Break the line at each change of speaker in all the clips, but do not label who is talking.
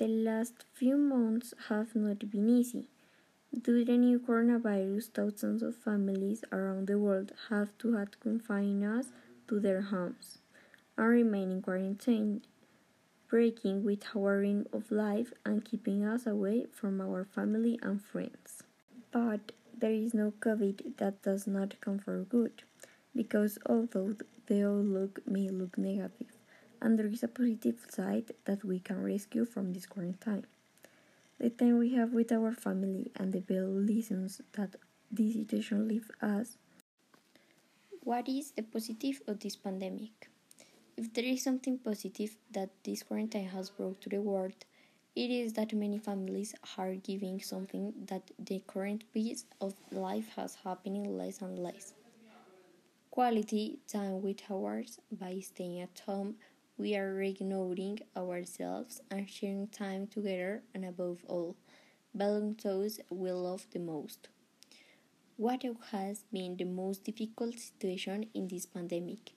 The last few months have not been easy. Due to the new coronavirus, thousands of families around the world have to have confined us to their homes and remain in quarantine, breaking with our rhythm of life and keeping us away from our family and friends. But there is no COVID that does not come for good, because although the outlook may look negative, and there is a positive side that we can rescue from this quarantine. The time we have with our family and the valuable lessons that this situation leaves us.
What is the positive of this pandemic? If there is something positive that this quarantine has brought to the world, it is that many families are giving something that the current pace of life has happening less and less. Quality time with ours by staying at home we are ignoring ourselves and sharing time together, and above all, valuing those we love the most. What has been the most difficult situation in this pandemic?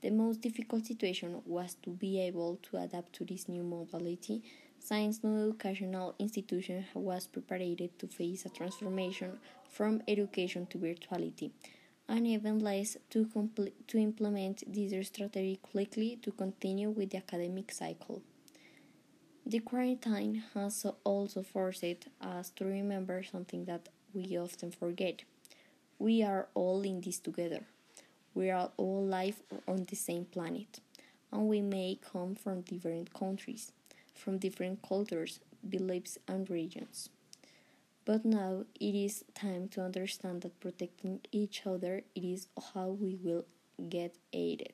The most difficult situation was to be able to adapt to this new modality since no educational institution was prepared to face a transformation from education to virtuality and even less to, to implement this strategy quickly to continue with the academic cycle. The quarantine has also forced us to remember something that we often forget. We are all in this together. We are all live on the same planet, and we may come from different countries, from different cultures, beliefs, and regions. But now it is time to understand that protecting each other it is how we will get aided.